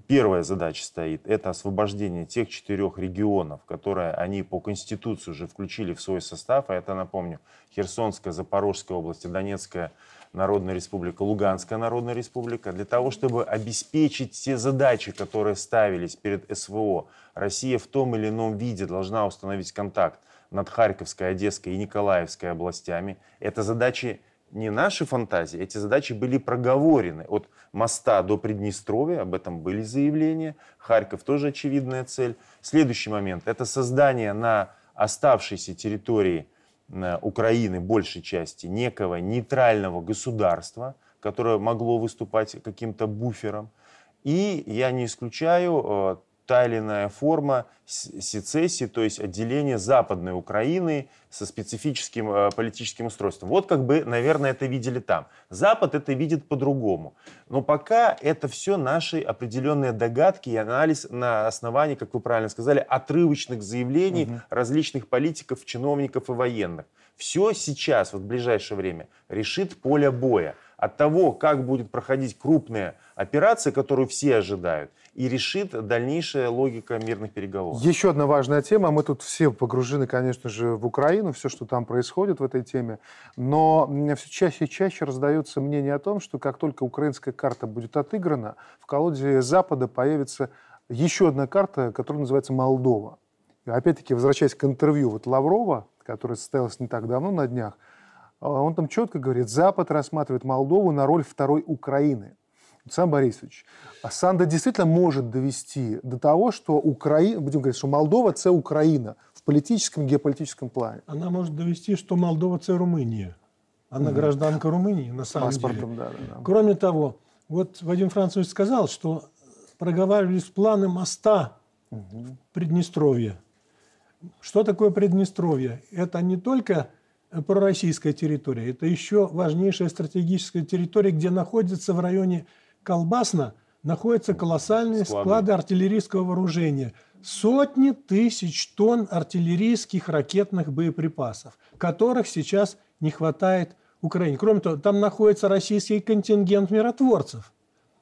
Первая задача стоит – это освобождение тех четырех регионов, которые они по Конституции уже включили в свой состав. А это, напомню, Херсонская, Запорожская область, Донецкая Народная Республика, Луганская Народная Республика. Для того, чтобы обеспечить те задачи, которые ставились перед СВО, Россия в том или ином виде должна установить контакт над Харьковской, Одесской и Николаевской областями. Это задачи не наши фантазии, эти задачи были проговорены. От моста до Приднестровья, об этом были заявления. Харьков тоже очевидная цель. Следующий момент – это создание на оставшейся территории э, Украины, большей части, некого нейтрального государства, которое могло выступать каким-то буфером. И я не исключаю э, та или иная форма сецессии, то есть отделение Западной Украины со специфическим э, политическим устройством. Вот как бы, наверное, это видели там. Запад это видит по-другому. Но пока это все наши определенные догадки и анализ на основании, как вы правильно сказали, отрывочных заявлений угу. различных политиков, чиновников и военных. Все сейчас, вот в ближайшее время, решит поле боя. От того, как будет проходить крупная операция, которую все ожидают, и решит дальнейшая логика мирных переговоров. Еще одна важная тема. Мы тут все погружены, конечно же, в Украину, все, что там происходит в этой теме. Но все чаще и чаще раздается мнение о том, что как только украинская карта будет отыграна, в колоде Запада появится еще одна карта, которая называется Молдова. И опять-таки, возвращаясь к интервью вот Лаврова, которое состоялось не так давно, на днях, он там четко говорит, Запад рассматривает Молдову на роль второй Украины. Александр Борисович, Санда действительно может довести до того, что Украина, будем говорить, что Молдова – это Украина в политическом, геополитическом плане. Она может довести, что Молдова – это Румыния. Она угу. гражданка Румынии, на самом Паспортом, деле. Да, да, да. Кроме того, вот Вадим Францович сказал, что проговаривались планы моста угу. в Приднестровье. Что такое Приднестровье? Это не только пророссийская территория. Это еще важнейшая стратегическая территория, где находится в районе Колбасна, находятся колоссальные склады, склады артиллерийского вооружения. Сотни тысяч тонн артиллерийских ракетных боеприпасов, которых сейчас не хватает Украине. Кроме того, там находится российский контингент миротворцев.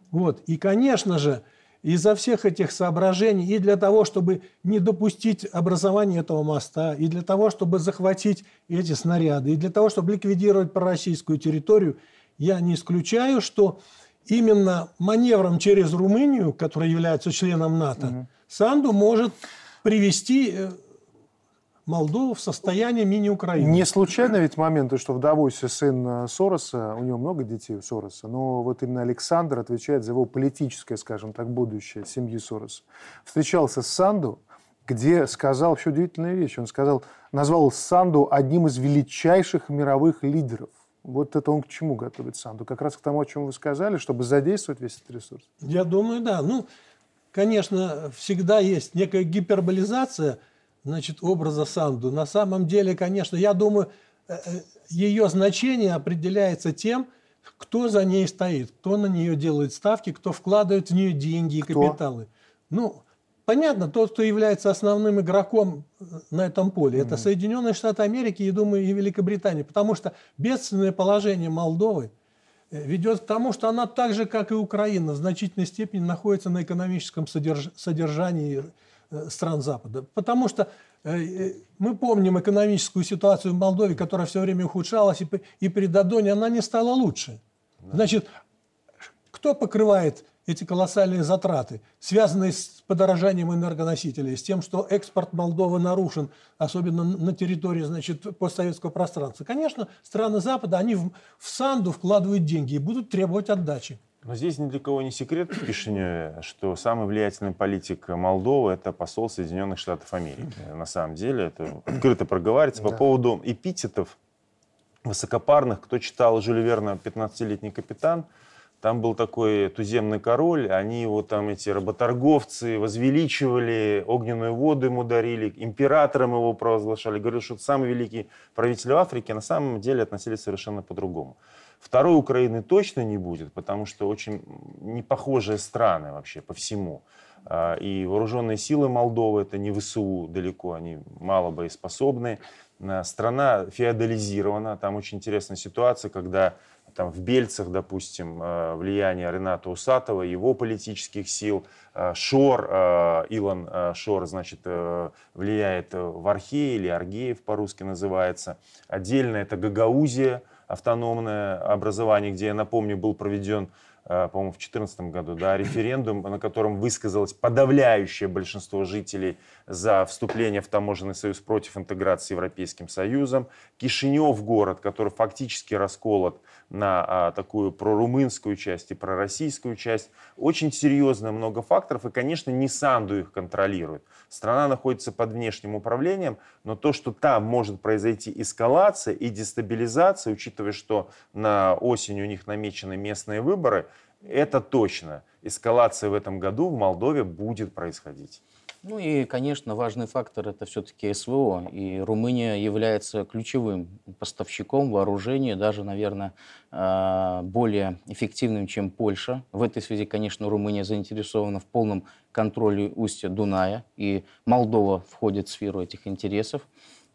Вот. И, конечно же, из-за всех этих соображений и для того, чтобы не допустить образования этого моста, и для того, чтобы захватить эти снаряды, и для того, чтобы ликвидировать пророссийскую территорию, я не исключаю, что именно маневром через Румынию, которая является членом НАТО, угу. Санду может привести э, Молдову в состояние мини-Украины. Не случайно ведь момент, что в Давосе сын э, Сороса, у него много детей у Сороса, но вот именно Александр отвечает за его политическое, скажем так, будущее семьи Сороса. Встречался с Санду, где сказал вообще удивительную вещь. Он сказал, назвал Санду одним из величайших мировых лидеров. Вот это он к чему готовит Санду? Как раз к тому, о чем вы сказали, чтобы задействовать весь этот ресурс. Я думаю, да. Ну, конечно, всегда есть некая гиперболизация – значит, образа Санду. На самом деле, конечно, я думаю, э, э, ее значение определяется тем, кто за ней стоит, кто на нее делает ставки, кто вкладывает в нее деньги и кто? капиталы. Ну, понятно, тот, кто является основным игроком э, на этом поле, mm-hmm. это Соединенные Штаты Америки, и, думаю, и Великобритания. Потому что бедственное положение Молдовы ведет к тому, что она так же, как и Украина, в значительной степени находится на экономическом содерж... содержании Э, стран Запада. Потому что э, э, мы помним экономическую ситуацию в Молдове, которая все время ухудшалась, и при Дадоне она не стала лучше. Значит, кто покрывает эти колоссальные затраты, связанные с подорожанием энергоносителей, с тем, что экспорт Молдовы нарушен, особенно на территории значит, постсоветского пространства. Конечно, страны Запада, они в, в Санду вкладывают деньги и будут требовать отдачи. Но здесь ни для кого не секрет в Кишиневе, что самый влиятельный политик Молдовы – это посол Соединенных Штатов Америки. На самом деле это открыто проговаривается да. по поводу эпитетов высокопарных. Кто читал Жюля Верна «15-летний капитан», там был такой туземный король, они его там, эти работорговцы, возвеличивали, огненную воду ему дарили, императором его провозглашали. Говорили, что это самый великий правитель в Африке, а на самом деле относились совершенно по-другому. Второй Украины точно не будет, потому что очень непохожие страны вообще по всему. А, и вооруженные силы Молдовы, это не ВСУ далеко, они мало боеспособны. А, страна феодализирована, там очень интересная ситуация, когда там в Бельцах, допустим, а, влияние Рената Усатова, его политических сил, Шор, Илон Шор, значит, э, влияет в Архе или Аргеев по-русски называется. Отдельно это Гагаузия, автономное образование, где, я напомню, был проведен, э, по-моему, в 2014 году, да, референдум, на котором высказалось подавляющее большинство жителей за вступление в таможенный союз против интеграции с Европейским Союзом. Кишинев город, который фактически расколот на а, такую прорумынскую часть и пророссийскую часть. Очень серьезно много факторов, и, конечно, не Санду их контролирует. Страна находится под внешним управлением, но то, что там может произойти эскалация и дестабилизация, учитывая, что на осень у них намечены местные выборы, это точно. Эскалация в этом году в Молдове будет происходить. Ну и, конечно, важный фактор это все-таки СВО. И Румыния является ключевым поставщиком вооружения, даже, наверное, а, более эффективным, чем Польша. В этой связи, конечно, Румыния заинтересована в полном контроле устья Дуная, и Молдова входит в сферу этих интересов.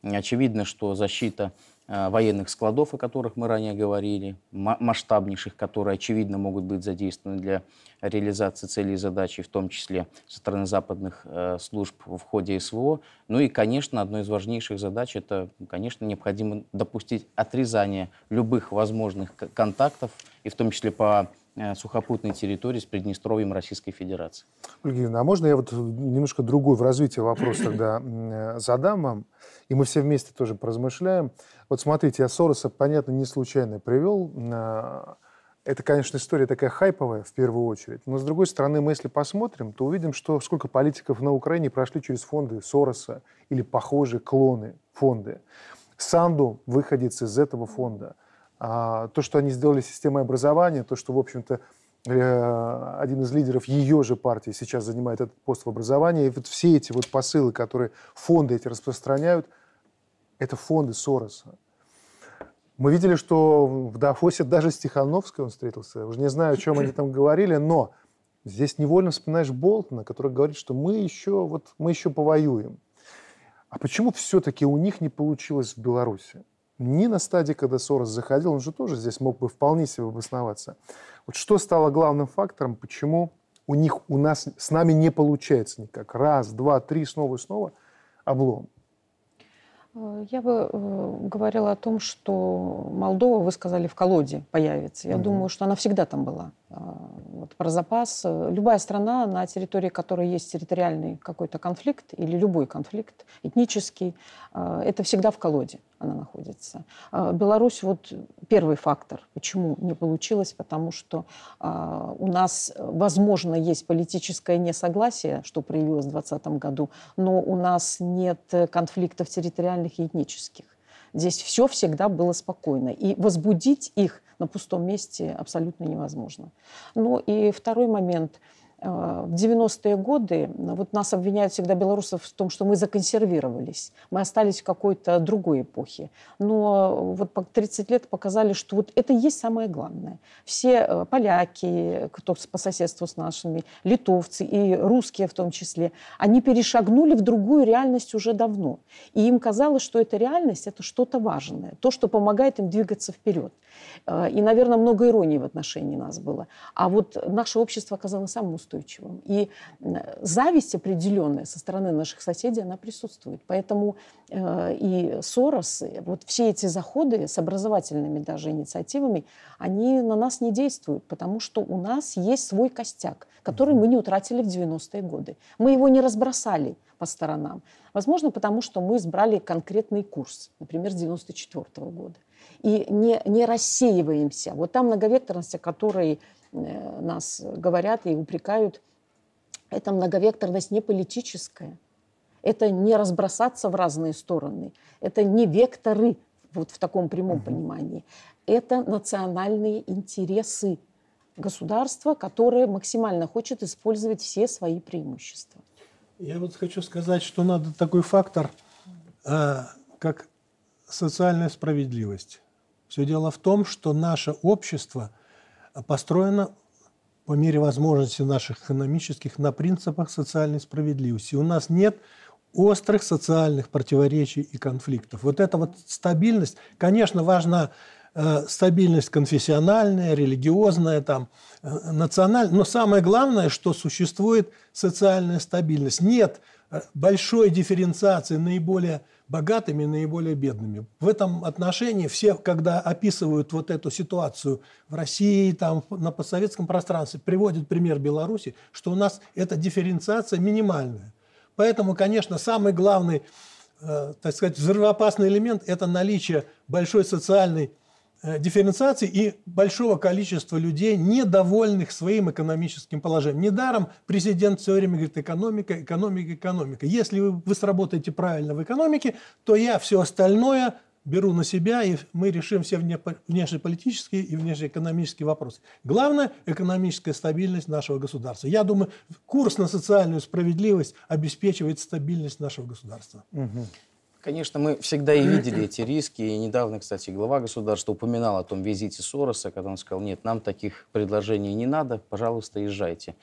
Очевидно, что защита Э, военных складов, о которых мы ранее говорили, масштабнейших, которые, очевидно, могут быть задействованы для реализации целей и задач, в том числе со стороны западных э, служб в ходе СВО. Ну и, конечно, одной из важнейших задач – это, конечно, необходимо допустить отрезание любых возможных контактов, и в том числе по Э, сухопутной территории с Приднестровьем Российской Федерации. Ольга а можно я вот немножко другой в развитии вопрос тогда э, задам вам, и мы все вместе тоже поразмышляем. Вот смотрите, я Сороса, понятно, не случайно привел. Э, это, конечно, история такая хайповая в первую очередь, но с другой стороны, мы если посмотрим, то увидим, что сколько политиков на Украине прошли через фонды Сороса или похожие клоны фонды. Санду выходец из этого фонда – а, то, что они сделали системой образования, то, что, в общем-то, э, один из лидеров ее же партии сейчас занимает этот пост в образовании. И вот все эти вот посылы, которые фонды эти распространяют, это фонды Сороса. Мы видели, что в Дафосе даже с Тихановской он встретился. Уже не знаю, о чем они там говорили, но здесь невольно вспоминаешь Болтона, который говорит, что мы еще, вот, мы еще повоюем. А почему все-таки у них не получилось в Беларуси? Ни на стадии, когда Сорос заходил, он же тоже здесь мог бы вполне себе обосноваться. Вот что стало главным фактором, почему у них, у нас, с нами не получается никак? Раз, два, три, снова и снова облом. Э, я бы э, говорила о том, что Молдова, вы сказали, в колоде появится. Я угу. думаю, что она всегда там была. Э, вот про запас. Любая страна, на территории которой есть территориальный какой-то конфликт или любой конфликт этнический, это всегда в колоде она находится. Беларусь вот первый фактор, почему не получилось, потому что у нас, возможно, есть политическое несогласие, что проявилось в 2020 году, но у нас нет конфликтов территориальных и этнических. Здесь все всегда было спокойно. И возбудить их на пустом месте абсолютно невозможно. Ну и второй момент – в 90-е годы вот нас обвиняют всегда белорусов в том, что мы законсервировались, мы остались в какой-то другой эпохе. Но вот 30 лет показали, что вот это и есть самое главное. Все э, поляки, кто по соседству с нашими, литовцы и русские в том числе, они перешагнули в другую реальность уже давно. И им казалось, что эта реальность – это что-то важное, то, что помогает им двигаться вперед. Э, и, наверное, много иронии в отношении нас было. А вот наше общество оказалось самым устойчивым. И зависть определенная со стороны наших соседей, она присутствует. Поэтому э, и Сорос, вот все эти заходы с образовательными даже инициативами, они на нас не действуют, потому что у нас есть свой костяк, который мы не утратили в 90-е годы. Мы его не разбросали по сторонам. Возможно, потому что мы избрали конкретный курс, например, с 94 -го года и не, не рассеиваемся. Вот та многовекторность, о которой нас говорят и упрекают, это многовекторность не политическая. Это не разбросаться в разные стороны. Это не векторы вот в таком прямом понимании. Это национальные интересы государства, которое максимально хочет использовать все свои преимущества. Я вот хочу сказать, что надо такой фактор, э, как социальная справедливость. Все дело в том, что наше общество построено по мере возможности наших экономических на принципах социальной справедливости. У нас нет острых социальных противоречий и конфликтов. Вот эта вот стабильность, конечно, важна э, стабильность конфессиональная, религиозная, там, э, национальная, но самое главное, что существует социальная стабильность. Нет большой дифференциации наиболее богатыми и наиболее бедными. В этом отношении все, когда описывают вот эту ситуацию в России, там, на постсоветском пространстве, приводят пример Беларуси, что у нас эта дифференциация минимальная. Поэтому, конечно, самый главный, э, так сказать, взрывоопасный элемент – это наличие большой социальной Э, дифференциации и большого количества людей, недовольных своим экономическим положением. Недаром президент все время говорит экономика, экономика, экономика. Если вы, вы сработаете правильно в экономике, то я все остальное беру на себя, и мы решим все внешнеполитические и внешнеэкономические вопросы. Главное – экономическая стабильность нашего государства. Я думаю, курс на социальную справедливость обеспечивает стабильность нашего государства. Угу. Конечно, мы всегда и видели эти риски. И недавно, кстати, глава государства упоминал о том визите Сороса, когда он сказал, нет, нам таких предложений не надо, пожалуйста, езжайте.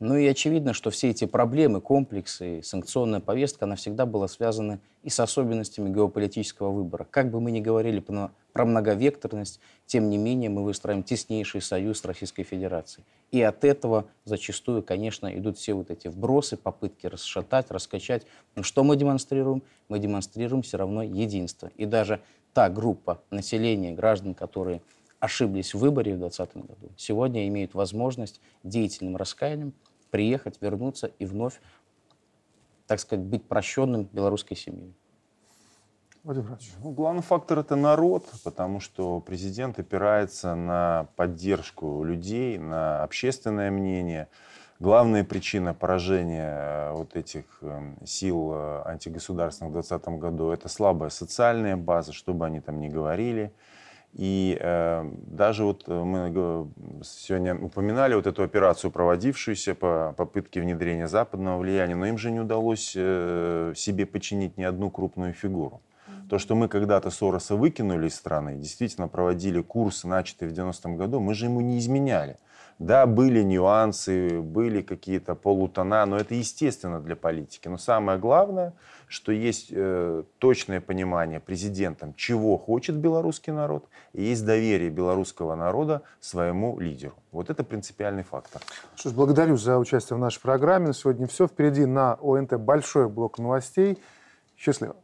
Ну и очевидно, что все эти проблемы, комплексы, санкционная повестка, она всегда была связана и с особенностями геополитического выбора. Как бы мы ни говорили про многовекторность, тем не менее мы выстраиваем теснейший союз с Российской Федерацией. И от этого зачастую, конечно, идут все вот эти вбросы, попытки расшатать, раскачать. Но что мы демонстрируем? Мы демонстрируем все равно единство. И даже та группа населения, граждан, которые ошиблись в выборе в 2020 году, сегодня имеют возможность деятельным раскаянием приехать, вернуться и вновь, так сказать, быть прощенным белорусской семьей. Владимир Ну, главный фактор – это народ, потому что президент опирается на поддержку людей, на общественное мнение. Главная причина поражения э, вот этих эм, сил э, антигосударственных в 2020 году – это слабая социальная база, что бы они там ни говорили – и э, даже вот э, мы сегодня упоминали вот эту операцию, проводившуюся по попытке внедрения западного влияния, но им же не удалось э, себе починить ни одну крупную фигуру. То, что мы когда-то Сороса выкинули из страны, действительно проводили курс, начатый в 90-м году, мы же ему не изменяли. Да, были нюансы, были какие-то полутона, но это естественно для политики. Но самое главное, что есть э, точное понимание президентом, чего хочет белорусский народ, и есть доверие белорусского народа своему лидеру. Вот это принципиальный фактор. Что ж, благодарю за участие в нашей программе. На сегодня все. Впереди на ОНТ большой блок новостей. Счастливо.